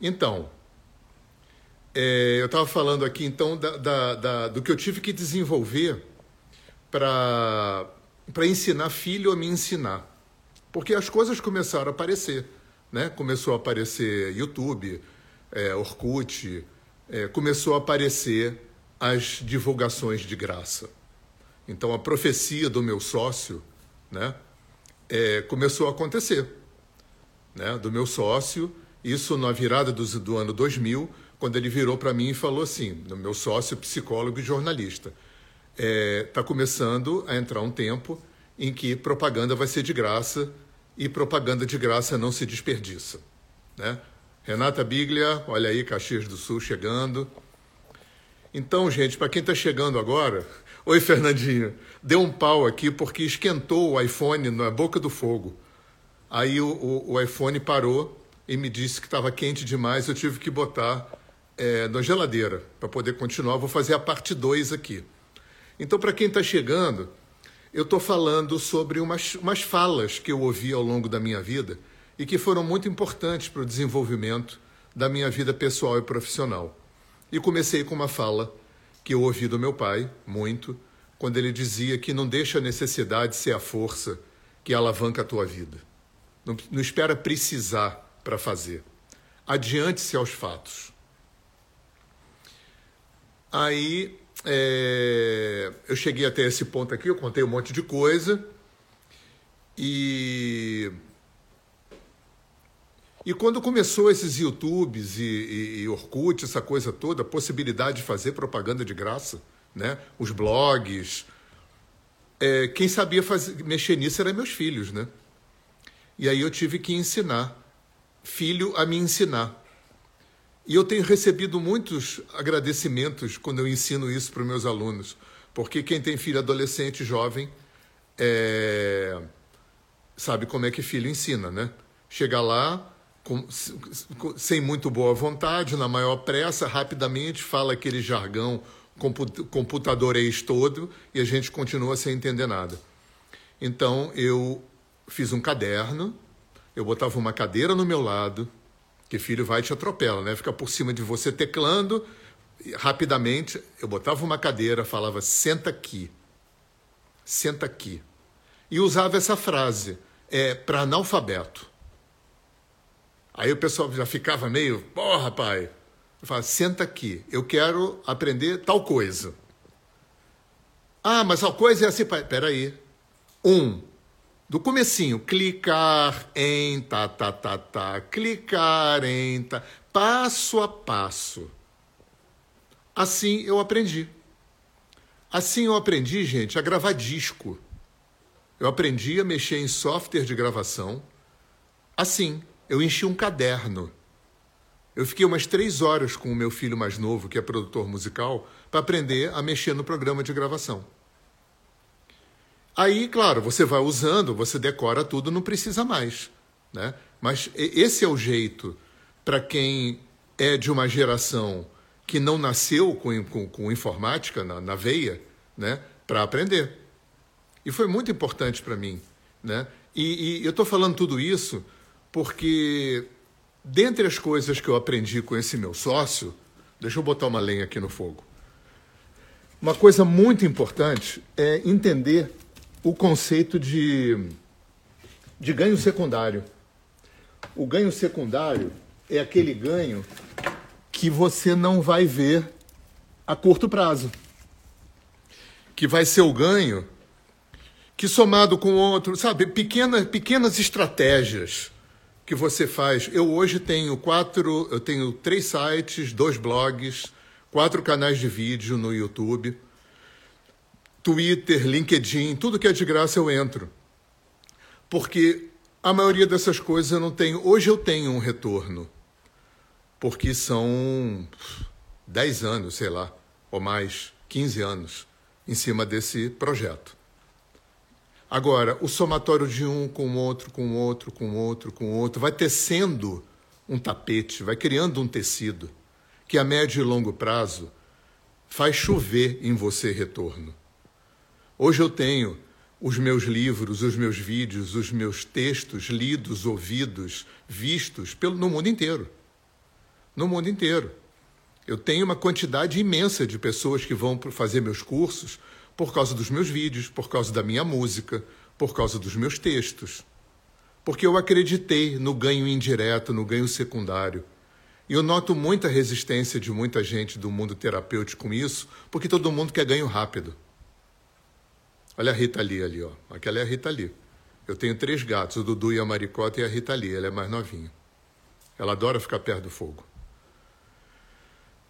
Então, é, eu estava falando aqui então da, da, da, do que eu tive que desenvolver para ensinar filho a me ensinar. Porque as coisas começaram a aparecer. Né? Começou a aparecer YouTube, é, Orkut, é, começou a aparecer as divulgações de graça. Então a profecia do meu sócio né, é, começou a acontecer. Né, do meu sócio, isso na virada do, do ano 2000, quando ele virou para mim e falou assim, meu sócio, psicólogo e jornalista, está é, tá começando a entrar um tempo em que propaganda vai ser de graça e propaganda de graça não se desperdiça. Né? Renata Biglia, olha aí, Caxias do Sul chegando. Então, gente, para quem está chegando agora, oi Fernandinho, deu um pau aqui porque esquentou o iPhone na boca do fogo. Aí o, o, o iPhone parou e me disse que estava quente demais, eu tive que botar é, na geladeira para poder continuar. Vou fazer a parte 2 aqui. Então, para quem está chegando, eu estou falando sobre umas, umas falas que eu ouvi ao longo da minha vida e que foram muito importantes para o desenvolvimento da minha vida pessoal e profissional. E comecei com uma fala que eu ouvi do meu pai, muito, quando ele dizia que não deixa a necessidade ser a força que alavanca a tua vida. Não, não espera precisar para fazer. Adiante-se aos fatos. Aí é, eu cheguei até esse ponto aqui, eu contei um monte de coisa. E. E quando começou esses YouTubes e, e, e Orkut, essa coisa toda, a possibilidade de fazer propaganda de graça, né? os blogs, é, quem sabia fazer, mexer nisso eram meus filhos, né? E aí eu tive que ensinar, filho a me ensinar. E eu tenho recebido muitos agradecimentos quando eu ensino isso para os meus alunos, porque quem tem filho adolescente, jovem, é... sabe como é que filho ensina, né? Chega lá, com, sem muito boa vontade, na maior pressa, rapidamente fala aquele jargão computadorês todo e a gente continua sem entender nada. Então eu fiz um caderno, eu botava uma cadeira no meu lado, que filho vai e te atropela, né? Fica por cima de você teclando. Rapidamente, eu botava uma cadeira, falava, senta aqui. Senta aqui. E usava essa frase, é, para analfabeto. Aí o pessoal já ficava meio, porra, pai. Eu falava, senta aqui, eu quero aprender tal coisa. Ah, mas tal coisa é assim, pai. Peraí. Um, do comecinho, clicar em tá, tá, tá, tá, clicar em tá, passo a passo. Assim eu aprendi. Assim eu aprendi, gente, a gravar disco. Eu aprendi a mexer em software de gravação. Assim, eu enchi um caderno. Eu fiquei umas três horas com o meu filho mais novo, que é produtor musical, para aprender a mexer no programa de gravação. Aí, claro, você vai usando, você decora tudo, não precisa mais. Né? Mas esse é o jeito para quem é de uma geração que não nasceu com, com, com informática na, na, veia, né? para aprender. E foi muito importante para mim. Né? E, e eu estou falando tudo isso porque, dentre as coisas que eu aprendi com esse meu sócio, deixa eu botar uma lenha aqui no fogo. Uma coisa muito importante é entender o conceito de, de ganho secundário. O ganho secundário é aquele ganho que você não vai ver a curto prazo. Que vai ser o ganho que somado com outro, sabe, pequenas, pequenas estratégias que você faz. Eu hoje tenho quatro, eu tenho três sites, dois blogs, quatro canais de vídeo no YouTube Twitter, LinkedIn, tudo que é de graça eu entro. Porque a maioria dessas coisas eu não tenho. Hoje eu tenho um retorno. Porque são 10 anos, sei lá, ou mais, 15 anos em cima desse projeto. Agora, o somatório de um com outro, com outro, com outro, com outro, vai tecendo um tapete, vai criando um tecido que a médio e longo prazo faz chover em você retorno. Hoje eu tenho os meus livros, os meus vídeos, os meus textos lidos, ouvidos, vistos pelo, no mundo inteiro. no mundo inteiro. Eu tenho uma quantidade imensa de pessoas que vão fazer meus cursos por causa dos meus vídeos, por causa da minha música, por causa dos meus textos. Porque eu acreditei no ganho indireto, no ganho secundário. E eu noto muita resistência de muita gente do mundo terapêutico com isso, porque todo mundo quer ganho rápido. Olha a Rita Lee ali, ó. Aquela é a Rita Lee. Eu tenho três gatos, o Dudu e a Maricota e a Rita Lee. Ela é mais novinha. Ela adora ficar perto do fogo.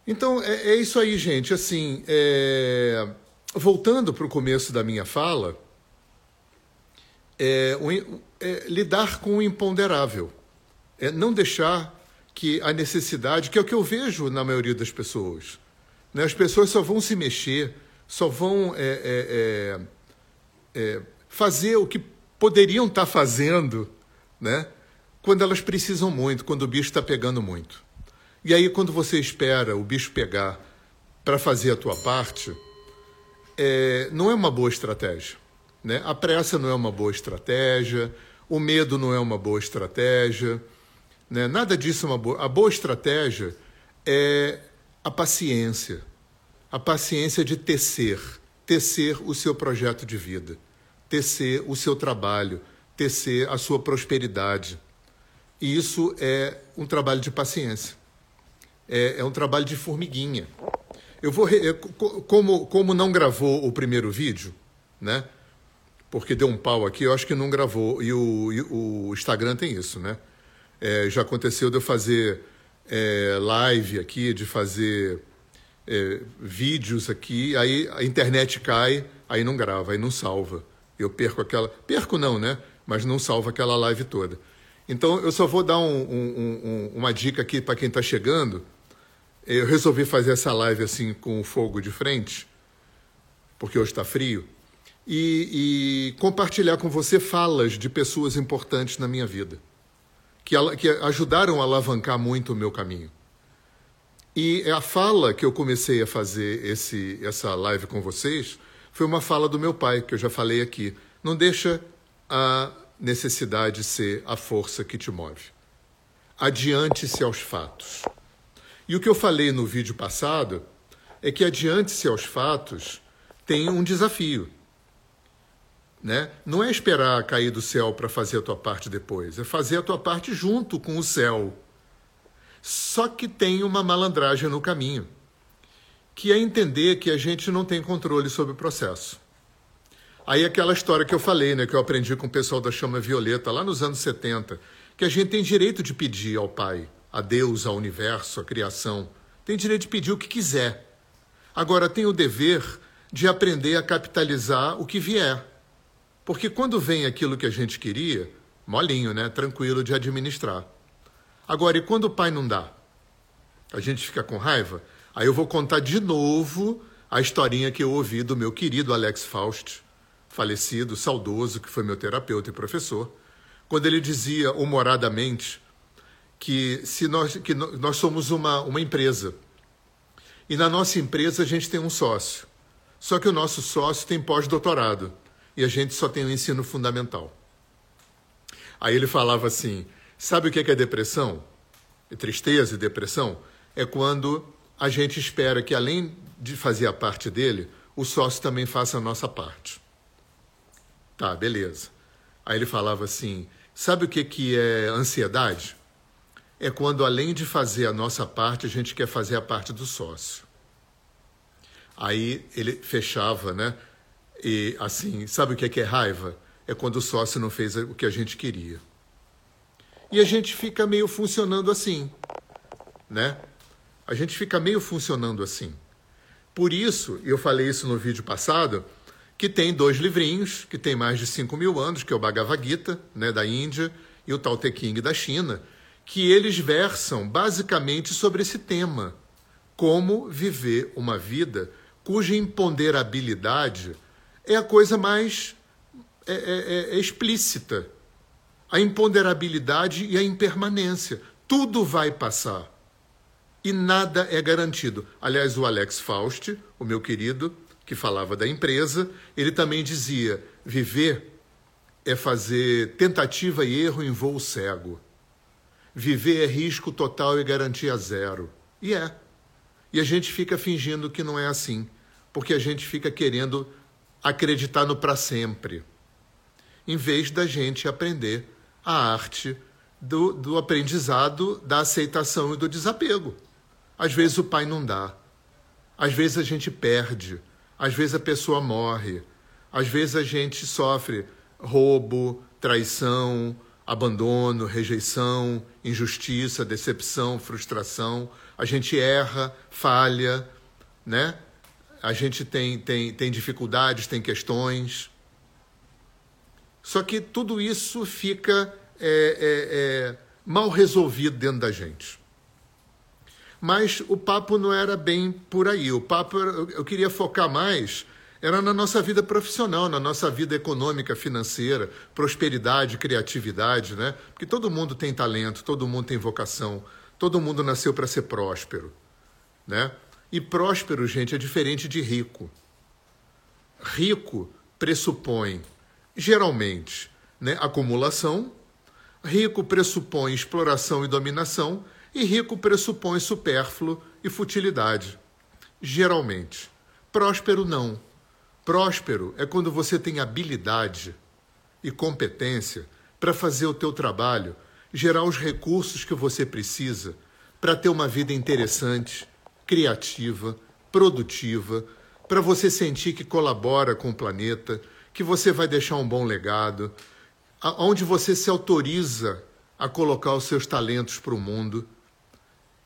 Então, é, é isso aí, gente. Assim, é... voltando para o começo da minha fala, é, é, lidar com o imponderável. É não deixar que a necessidade, que é o que eu vejo na maioria das pessoas. Né? As pessoas só vão se mexer, só vão é, é, é, fazer o que poderiam estar fazendo né? quando elas precisam muito, quando o bicho está pegando muito. E aí, quando você espera o bicho pegar para fazer a tua parte, é, não é uma boa estratégia. Né? A pressa não é uma boa estratégia, o medo não é uma boa estratégia, né? nada disso é uma boa. A boa estratégia é a paciência, a paciência de tecer, tecer o seu projeto de vida, tecer o seu trabalho, tecer a sua prosperidade. E isso é um trabalho de paciência é, é um trabalho de formiguinha. Eu vou re... como como não gravou o primeiro vídeo, né? Porque deu um pau aqui, eu acho que não gravou e o, e o Instagram tem isso, né? É, já aconteceu de eu fazer é, live aqui, de fazer é, vídeos aqui, aí a internet cai, aí não grava, aí não salva. Eu perco aquela. Perco não, né? Mas não salva aquela live toda. Então eu só vou dar um, um, um, uma dica aqui para quem está chegando eu resolvi fazer essa live assim com o fogo de frente, porque hoje está frio, e, e, compartilhar com você falas de pessoas importantes na minha vida, que, que ajudaram a alavancar muito o meu caminho. E a fala que eu comecei a fazer esse, essa live com vocês foi uma fala do meu pai, que eu já falei aqui. Não deixa a necessidade ser a força que te move. Adiante-se aos fatos. E o que eu falei no vídeo passado é que adiante-se aos fatos tem um desafio. Né? Não é esperar cair do céu para fazer a tua parte depois, é fazer a tua parte junto com o céu. Só que tem uma malandragem no caminho, que é entender que a gente não tem controle sobre o processo. Aí aquela história que eu falei, né, que eu aprendi com o pessoal da Chama Violeta lá nos anos 70, que a gente tem direito de pedir ao Pai a Deus, ao universo, à criação. Tem direito de pedir o que quiser. Agora tem o dever de aprender a capitalizar o que vier. Porque quando vem aquilo que a gente queria, molinho, né? Tranquilo de administrar. Agora, e quando o pai não dá? A gente fica com raiva? Aí eu vou contar de novo a historinha que eu ouvi do meu querido Alex Faust, falecido, saudoso, que foi meu terapeuta e professor, quando ele dizia humoradamente que se nós, que nós somos uma, uma empresa. E na nossa empresa a gente tem um sócio. Só que o nosso sócio tem pós-doutorado e a gente só tem o ensino fundamental. Aí ele falava assim: sabe o que é depressão? E tristeza e depressão? É quando a gente espera que, além de fazer a parte dele, o sócio também faça a nossa parte. Tá, beleza. Aí ele falava assim: sabe o que é ansiedade? é quando, além de fazer a nossa parte, a gente quer fazer a parte do sócio. Aí ele fechava, né? E assim, sabe o que é, que é raiva? É quando o sócio não fez o que a gente queria. E a gente fica meio funcionando assim, né? A gente fica meio funcionando assim. Por isso, eu falei isso no vídeo passado, que tem dois livrinhos, que tem mais de 5 mil anos, que é o Bhagavad Gita, né, da Índia, e o Tao Te Ching da China, que eles versam basicamente sobre esse tema: como viver uma vida cuja imponderabilidade é a coisa mais é, é, é, explícita. A imponderabilidade e a impermanência. Tudo vai passar. E nada é garantido. Aliás, o Alex Faust, o meu querido, que falava da empresa, ele também dizia: viver é fazer tentativa e erro em voo cego. Viver é risco total e garantia zero. E é. E a gente fica fingindo que não é assim, porque a gente fica querendo acreditar no para sempre, em vez da gente aprender a arte do, do aprendizado, da aceitação e do desapego. Às vezes o pai não dá, às vezes a gente perde, às vezes a pessoa morre, às vezes a gente sofre roubo, traição, abandono, rejeição, injustiça, decepção, frustração. A gente erra, falha, né? A gente tem, tem, tem dificuldades, tem questões. Só que tudo isso fica é, é, é, mal resolvido dentro da gente. Mas o papo não era bem por aí. O papo, eu queria focar mais era na nossa vida profissional, na nossa vida econômica, financeira, prosperidade, criatividade, né? Porque todo mundo tem talento, todo mundo tem vocação, todo mundo nasceu para ser próspero, né? E próspero, gente, é diferente de rico. Rico pressupõe, geralmente, né, acumulação, rico pressupõe exploração e dominação, e rico pressupõe supérfluo e futilidade. Geralmente. Próspero não Próspero é quando você tem habilidade e competência para fazer o teu trabalho, gerar os recursos que você precisa para ter uma vida interessante, criativa, produtiva, para você sentir que colabora com o planeta, que você vai deixar um bom legado, onde você se autoriza a colocar os seus talentos para o mundo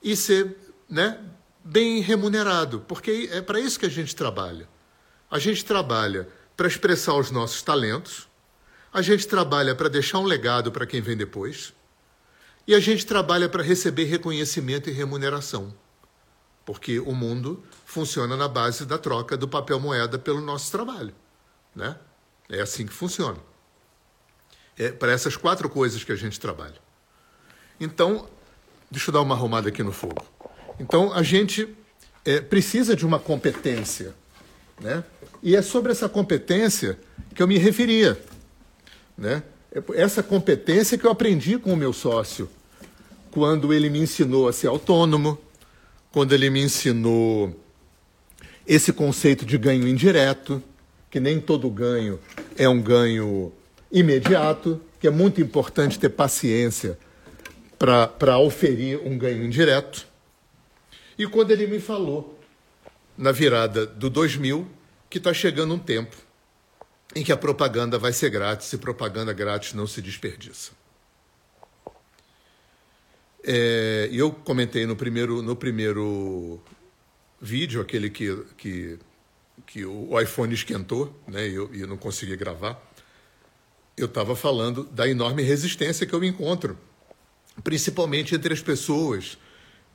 e ser né, bem remunerado, porque é para isso que a gente trabalha. A gente trabalha para expressar os nossos talentos, a gente trabalha para deixar um legado para quem vem depois, e a gente trabalha para receber reconhecimento e remuneração. Porque o mundo funciona na base da troca do papel moeda pelo nosso trabalho. Né? É assim que funciona. É para essas quatro coisas que a gente trabalha. Então, deixa eu dar uma arrumada aqui no fogo. Então, a gente é, precisa de uma competência né? E é sobre essa competência que eu me referia. Né? É essa competência que eu aprendi com o meu sócio, quando ele me ensinou a ser autônomo, quando ele me ensinou esse conceito de ganho indireto, que nem todo ganho é um ganho imediato, que é muito importante ter paciência para oferir um ganho indireto. E quando ele me falou na virada do 2000 que está chegando um tempo em que a propaganda vai ser grátis e propaganda grátis não se desperdiça. É, eu comentei no primeiro, no primeiro vídeo, aquele que, que, que o iPhone esquentou né, e eu, eu não consegui gravar, eu estava falando da enorme resistência que eu encontro, principalmente entre as pessoas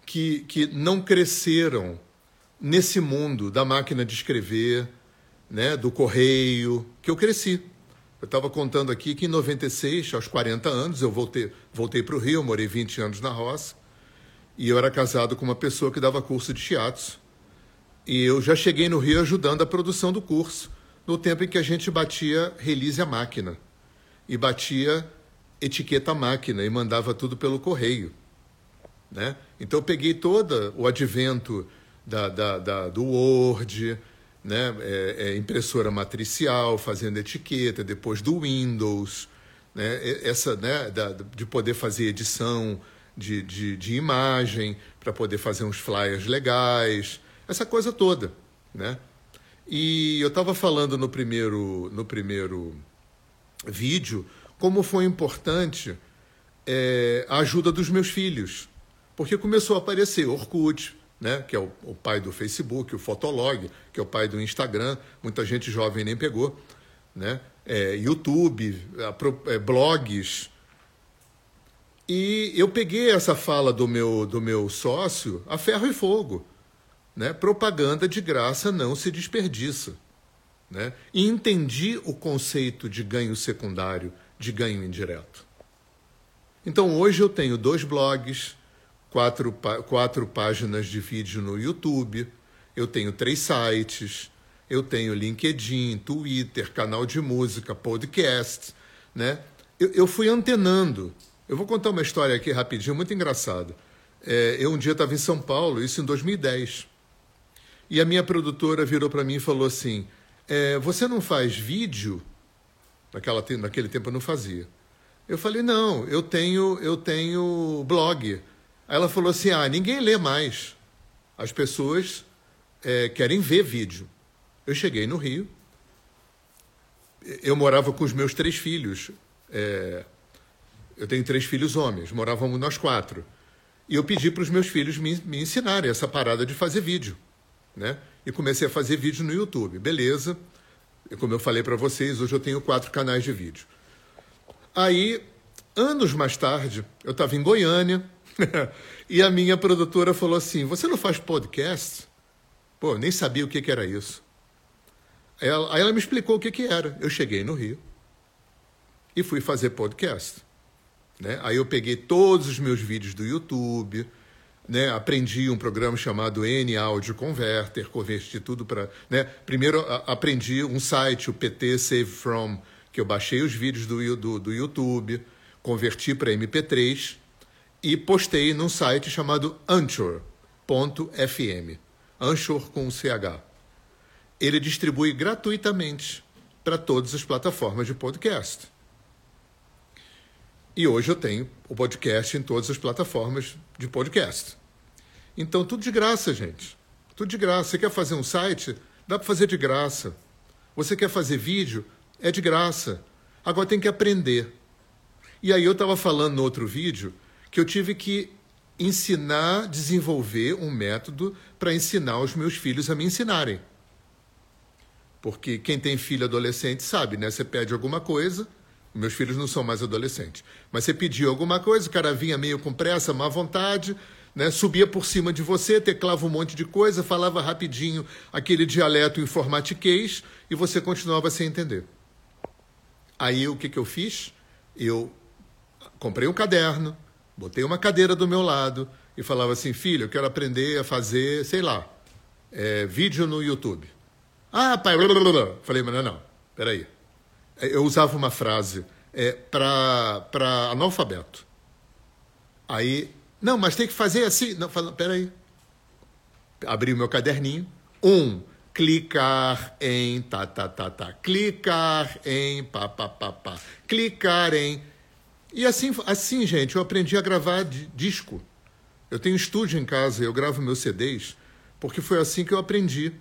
que, que não cresceram nesse mundo da máquina de escrever, né, do correio, que eu cresci. Eu estava contando aqui que em 96, aos 40 anos, eu voltei, voltei para o Rio, morei 20 anos na roça, e eu era casado com uma pessoa que dava curso de teatro. E eu já cheguei no Rio ajudando a produção do curso, no tempo em que a gente batia release à máquina, e batia etiqueta à máquina, e mandava tudo pelo correio. Né? Então eu peguei todo o advento da, da, da, do Word, né? É, é impressora matricial, fazendo etiqueta, depois do Windows, né? essa né? Da, de poder fazer edição de, de, de imagem, para poder fazer uns flyers legais, essa coisa toda. Né? E eu estava falando no primeiro, no primeiro vídeo como foi importante é, a ajuda dos meus filhos, porque começou a aparecer Orkut, né, que é o, o, pai do Facebook, o Fotolog, que é o pai do Instagram, muita gente jovem nem pegou, né, é, YouTube, é, blogs. E eu peguei essa fala do meu, do meu sócio a ferro e fogo. Né? Propaganda de graça não se desperdiça. Né? E entendi o conceito de ganho secundário, de ganho indireto. Então hoje eu tenho dois blogs, quatro, quatro páginas de vídeo no YouTube, eu tenho três sites, eu tenho LinkedIn, Twitter, canal de música, podcast, né? Eu, eu fui antenando Eu vou contar uma história aqui rapidinho, muito engraçada. É, eu um dia estava em São Paulo, isso em 2010. E a minha produtora virou para mim e falou assim: é, Você não faz vídeo? Naquela, naquele tempo eu não fazia. Eu falei: Não, eu tenho, eu tenho blog. Aí ela falou assim: Ah, ninguém lê mais. As pessoas é, querem ver vídeo. Eu cheguei no Rio. Eu morava com os meus três filhos. É, eu tenho três filhos homens, morávamos nós quatro. E eu pedi para os meus filhos me, me ensinarem essa parada de fazer vídeo né? E comecei a fazer vídeo no YouTube. Beleza. E como eu falei para vocês, hoje eu tenho quatro canais de vídeo. Aí, anos mais tarde, eu estava em Goiânia e a minha produtora falou assim: Você não faz podcast? Pô, nem sabia o que, que era isso. Aí ela, aí ela me explicou o que, que era. Eu cheguei no Rio e fui fazer podcast. Né? Aí eu peguei todos os meus vídeos do YouTube, né, aprendi um programa chamado N Audio Converter, converti tudo para. Né, primeiro a, aprendi um site, o PT Save From, que eu baixei os vídeos do, do, do YouTube, converti para MP3 e postei num site chamado Anchor.fm. Anchor com CH. Ele distribui gratuitamente para todas as plataformas de podcast. E hoje eu tenho o podcast em todas as plataformas de podcast. Então, tudo de graça, gente. Tudo de graça. Você quer fazer um site? Dá para fazer de graça. Você quer fazer vídeo? É de graça. Agora tem que aprender. E aí eu estava falando no outro vídeo que eu tive que ensinar, desenvolver um método para ensinar os meus filhos a me ensinarem. Porque quem tem filho adolescente sabe, né? Você pede alguma coisa, meus filhos não são mais adolescentes, mas você pediu alguma coisa, o cara vinha meio com pressa, má vontade, né? subia por cima de você, teclava um monte de coisa, falava rapidinho aquele dialeto informatiquês e você continuava sem entender. Aí o que, que eu fiz? Eu comprei um caderno, botei uma cadeira do meu lado e falava assim: filho, eu quero aprender a fazer, sei lá, é, vídeo no YouTube. Ah, pai, blá, blá, blá. falei, mas não, não, peraí. Eu usava uma frase é, para analfabeto. Aí não, mas tem que fazer assim. Não, fala, peraí. Abri o meu caderninho. Um, clicar em tá, tá, tá, tá. Clicar em pá, pá, pá, pá. Clicar em. E assim, assim, gente, eu aprendi a gravar disco. Eu tenho estúdio em casa, eu gravo meus CDs, porque foi assim que eu aprendi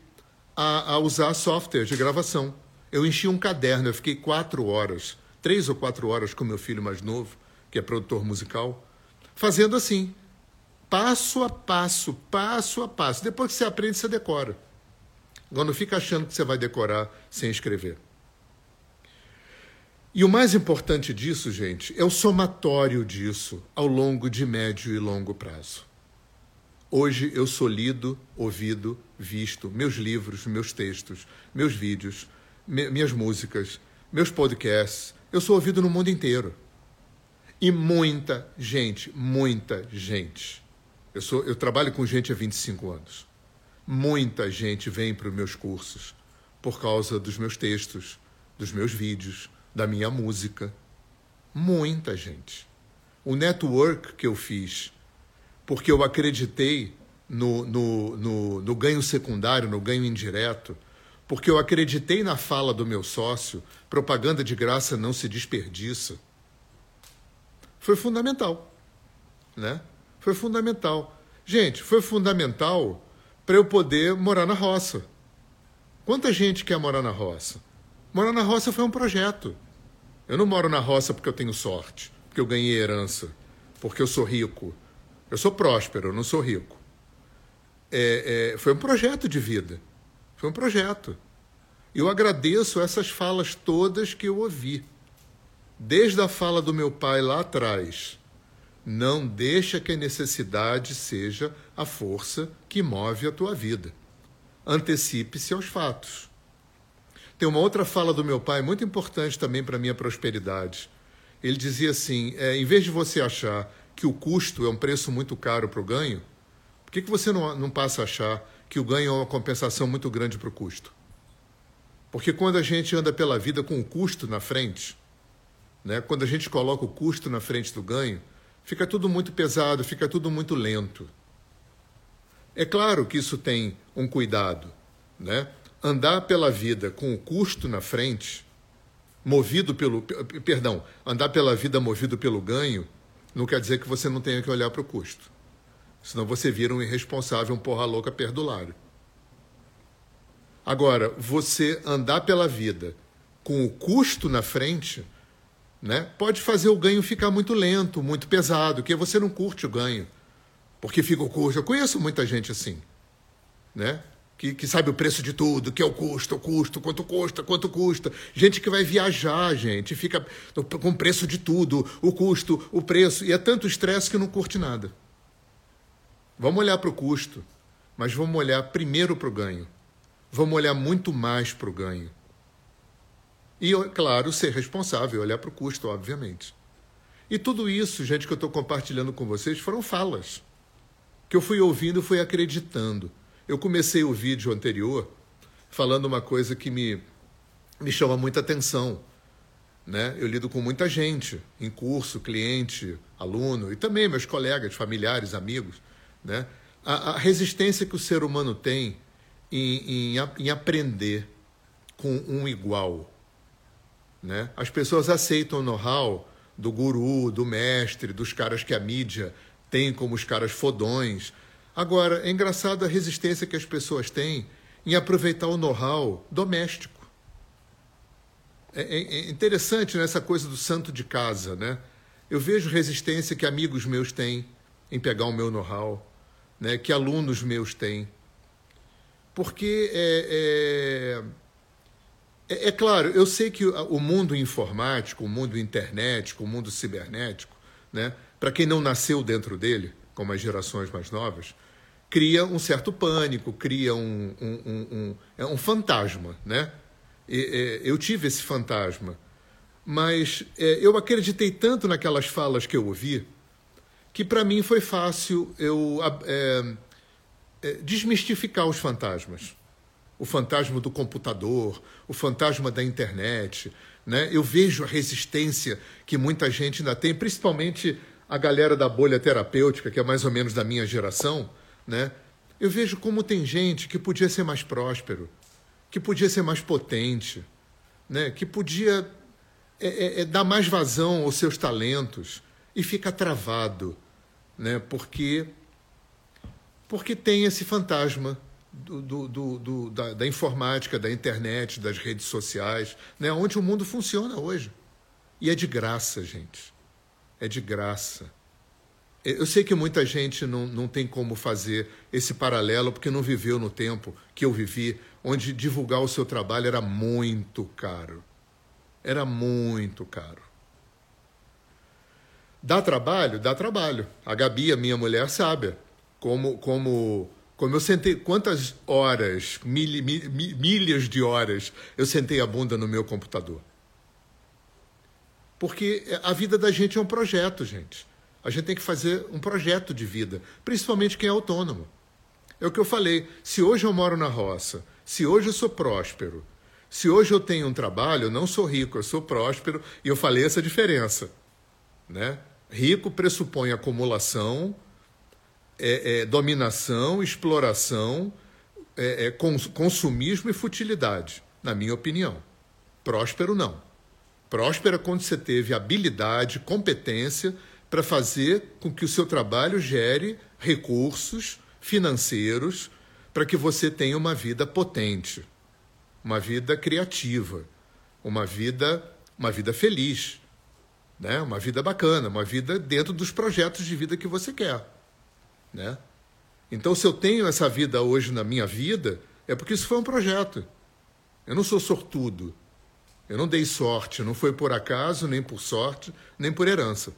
a, a usar software de gravação. Eu enchi um caderno, eu fiquei quatro horas, três ou quatro horas com meu filho mais novo, que é produtor musical fazendo assim, passo a passo, passo a passo. Depois que você aprende, você decora. Agora não fica achando que você vai decorar sem escrever. E o mais importante disso, gente, é o somatório disso ao longo de médio e longo prazo. Hoje eu sou lido, ouvido, visto, meus livros, meus textos, meus vídeos, me minhas músicas, meus podcasts, eu sou ouvido no mundo inteiro. E muita gente, muita gente. Eu, sou, eu trabalho com gente há 25 anos. Muita gente vem para os meus cursos por causa dos meus textos, dos meus vídeos, da minha música. Muita gente. O network que eu fiz, porque eu acreditei no, no, no, no ganho secundário, no ganho indireto, porque eu acreditei na fala do meu sócio, propaganda de graça não se desperdiça foi fundamental. Né? Foi fundamental. Gente, foi fundamental para eu poder morar na roça. Quanta gente quer morar na roça? Morar na roça foi um projeto. Eu não moro na roça porque eu tenho sorte, porque eu ganhei herança, porque eu sou rico. Eu sou próspero, eu não sou rico. É, é, foi um projeto de vida. Foi um projeto. Eu agradeço essas falas todas que eu ouvi desde a fala do meu pai lá atrás. Não deixa que a necessidade seja a força que move a tua vida. Antecipe-se aos fatos. Tem uma outra fala do meu pai muito importante também para a minha prosperidade. Ele dizia assim: é, em vez de você achar que o custo é um preço muito caro para o ganho, por que, que você não, não passa a achar que o ganho é uma compensação muito grande para o custo? Porque quando a gente anda pela vida com o custo na frente, né? Quando a gente coloca o custo na frente do ganho, fica tudo muito pesado, fica tudo muito lento. É claro que isso tem um cuidado, né? Andar pela vida com o custo na frente, movido pelo, perdão, andar pela vida movido pelo ganho, não quer dizer que você não tenha que olhar para o custo. Senão você vira um irresponsável, um porra louca perdulário. Agora, você andar pela vida com o custo na frente, né, pode fazer o ganho ficar muito lento, muito pesado, que você não curte o ganho, porque fica o custo. Eu conheço muita gente assim, né? Que, que sabe o preço de tudo, que é o custo, o custo, quanto custa, quanto custa. Gente que vai viajar, gente, fica com o preço de tudo, o custo, o preço, e é tanto estresse que não curte nada. Vamos olhar para o custo, mas vamos olhar primeiro para o ganho. Vamos olhar muito mais para o ganho. E, claro, ser responsável, olhar para o custo, obviamente. E tudo isso, gente, que eu estou compartilhando com vocês, foram falas que eu fui ouvindo e fui acreditando. Eu comecei o vídeo anterior falando uma coisa que me, me chama muita atenção. Né? Eu lido com muita gente, em curso, cliente, aluno, e também meus colegas, familiares, amigos. Né? A, a resistência que o ser humano tem em, em, em aprender com um igual. Né? As pessoas aceitam o know-how do guru, do mestre, dos caras que a mídia tem como os caras fodões. Agora, é engraçado a resistência que as pessoas têm em aproveitar o know-how doméstico. É, é, é interessante nessa né, coisa do santo de casa, né? Eu vejo resistência que amigos meus têm em pegar o meu know-how, né? que alunos meus têm. Porque é, é, é, é, claro, eu sei que o mundo informático, o mundo internet, o mundo cibernético, né, para quem não nasceu dentro dele, como as gerações mais novas, cria um certo pânico, cria um, um, um, um, é um fantasma. Né? E, é, eu tive esse fantasma, mas é, eu acreditei tanto naquelas falas que eu ouvi que para mim foi fácil eu é, é, desmistificar os fantasmas. O fantasma do computador, o fantasma da internet. Né? Eu vejo a resistência que muita gente ainda tem, principalmente a galera da bolha terapêutica, que é mais ou menos da minha geração. Né? Eu vejo como tem gente que podia ser mais próspero, que podia ser mais potente, né? que podia é, é, é dar mais vazão aos seus talentos e fica travado, né? porque porque tem esse fantasma do, do, do, da, da, informática, da internet, das redes sociais, né? onde o mundo funciona hoje. E é de graça, gente. É de graça. Eu sei que muita gente não, não tem como fazer esse paralelo porque não viveu no tempo que eu vivi, onde divulgar o seu trabalho era muito caro. Era muito caro. Dá trabalho? Dá trabalho. A Gabi, a minha mulher, sabe como, como, como eu sentei, quantas horas, mil, mil, milhas de horas, eu sentei a bunda no meu computador. Porque a vida da gente é um projeto, gente. A gente tem que fazer um projeto de vida, principalmente quem é autônomo. É o que eu falei. Se hoje eu moro na roça, se hoje eu sou próspero, se hoje eu tenho um trabalho, eu não sou rico, eu sou próspero, e eu falei essa diferença. Né? Rico pressupõe acumulação, é, é, dominação, exploração, é, é cons consumismo e futilidade, na minha opinião. Próspero, não. Próspero é quando você teve habilidade, competência para fazer com que o seu trabalho gere recursos financeiros para que você tenha uma vida potente, uma vida criativa, uma vida, uma vida feliz, né? uma vida bacana, uma vida dentro dos projetos de vida que você quer. Né? Então, se eu tenho essa vida hoje na minha vida, é porque isso foi um projeto. Eu não sou sortudo. Eu não dei sorte, não foi por acaso, nem por sorte, nem por herança.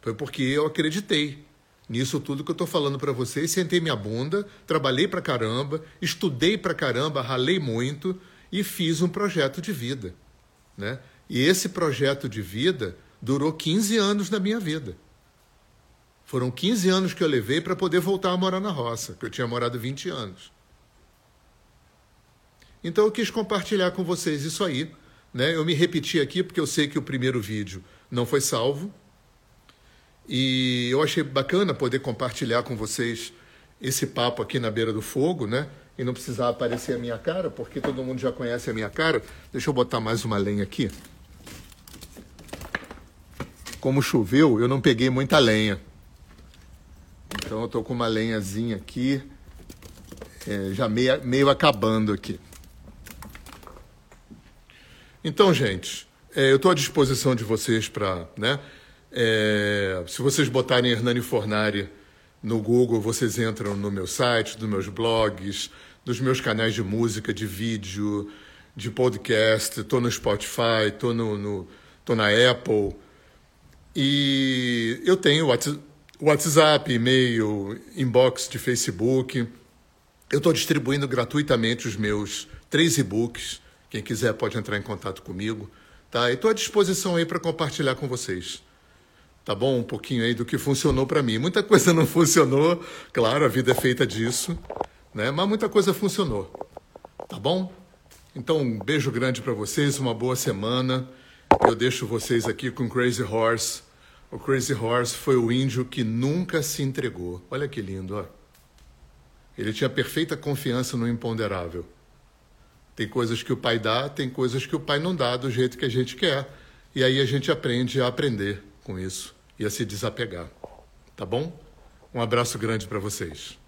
Foi porque eu acreditei nisso tudo que eu estou falando para vocês. Sentei minha bunda, trabalhei para caramba, estudei para caramba, ralei muito e fiz um projeto de vida. Né? E esse projeto de vida durou 15 anos na minha vida. Foram 15 anos que eu levei para poder voltar a morar na roça, que eu tinha morado 20 anos. Então eu quis compartilhar com vocês isso aí, Né? Eu me repeti aqui porque eu sei que o primeiro vídeo não foi salvo. E eu achei bacana poder compartilhar com vocês esse papo aqui na beira do fogo, né? E não precisar aparecer a minha cara, porque todo mundo já conhece a minha cara. Deixa eu botar mais uma lenha aqui. Como choveu, eu não peguei muita lenha. Então eu tô com uma lenhazinha aqui, é, já meio, meio acabando aqui. Então, gente, é, eu estou à disposição de vocês para, né? É, se vocês botarem Hernani Fornari no Google, vocês entram no meu site, nos meus blogs, nos meus canais de música, de vídeo, de podcast. Estou no Spotify, estou no, no, tô na Apple. E eu tenho WhatsApp, e-mail, inbox de Facebook. Eu estou distribuindo gratuitamente os meus três e-books. Quem quiser pode entrar em contato comigo. Tá? Estou à disposição aí para compartilhar com vocês. Tá bom? Um pouquinho aí do que funcionou para mim. Muita coisa não funcionou, claro, a vida é feita disso, né? Mas muita coisa funcionou. Tá bom? Então, um beijo grande para vocês, uma boa semana. Eu deixo vocês aqui com Crazy Horse. O Crazy Horse foi o índio que nunca se entregou. Olha que lindo, ó. Ele tinha perfeita confiança no imponderável. Tem coisas que o pai dá, tem coisas que o pai não dá do jeito que a gente quer. E aí a gente aprende a aprender com isso e a se desapegar. Tá bom? Um abraço grande para vocês.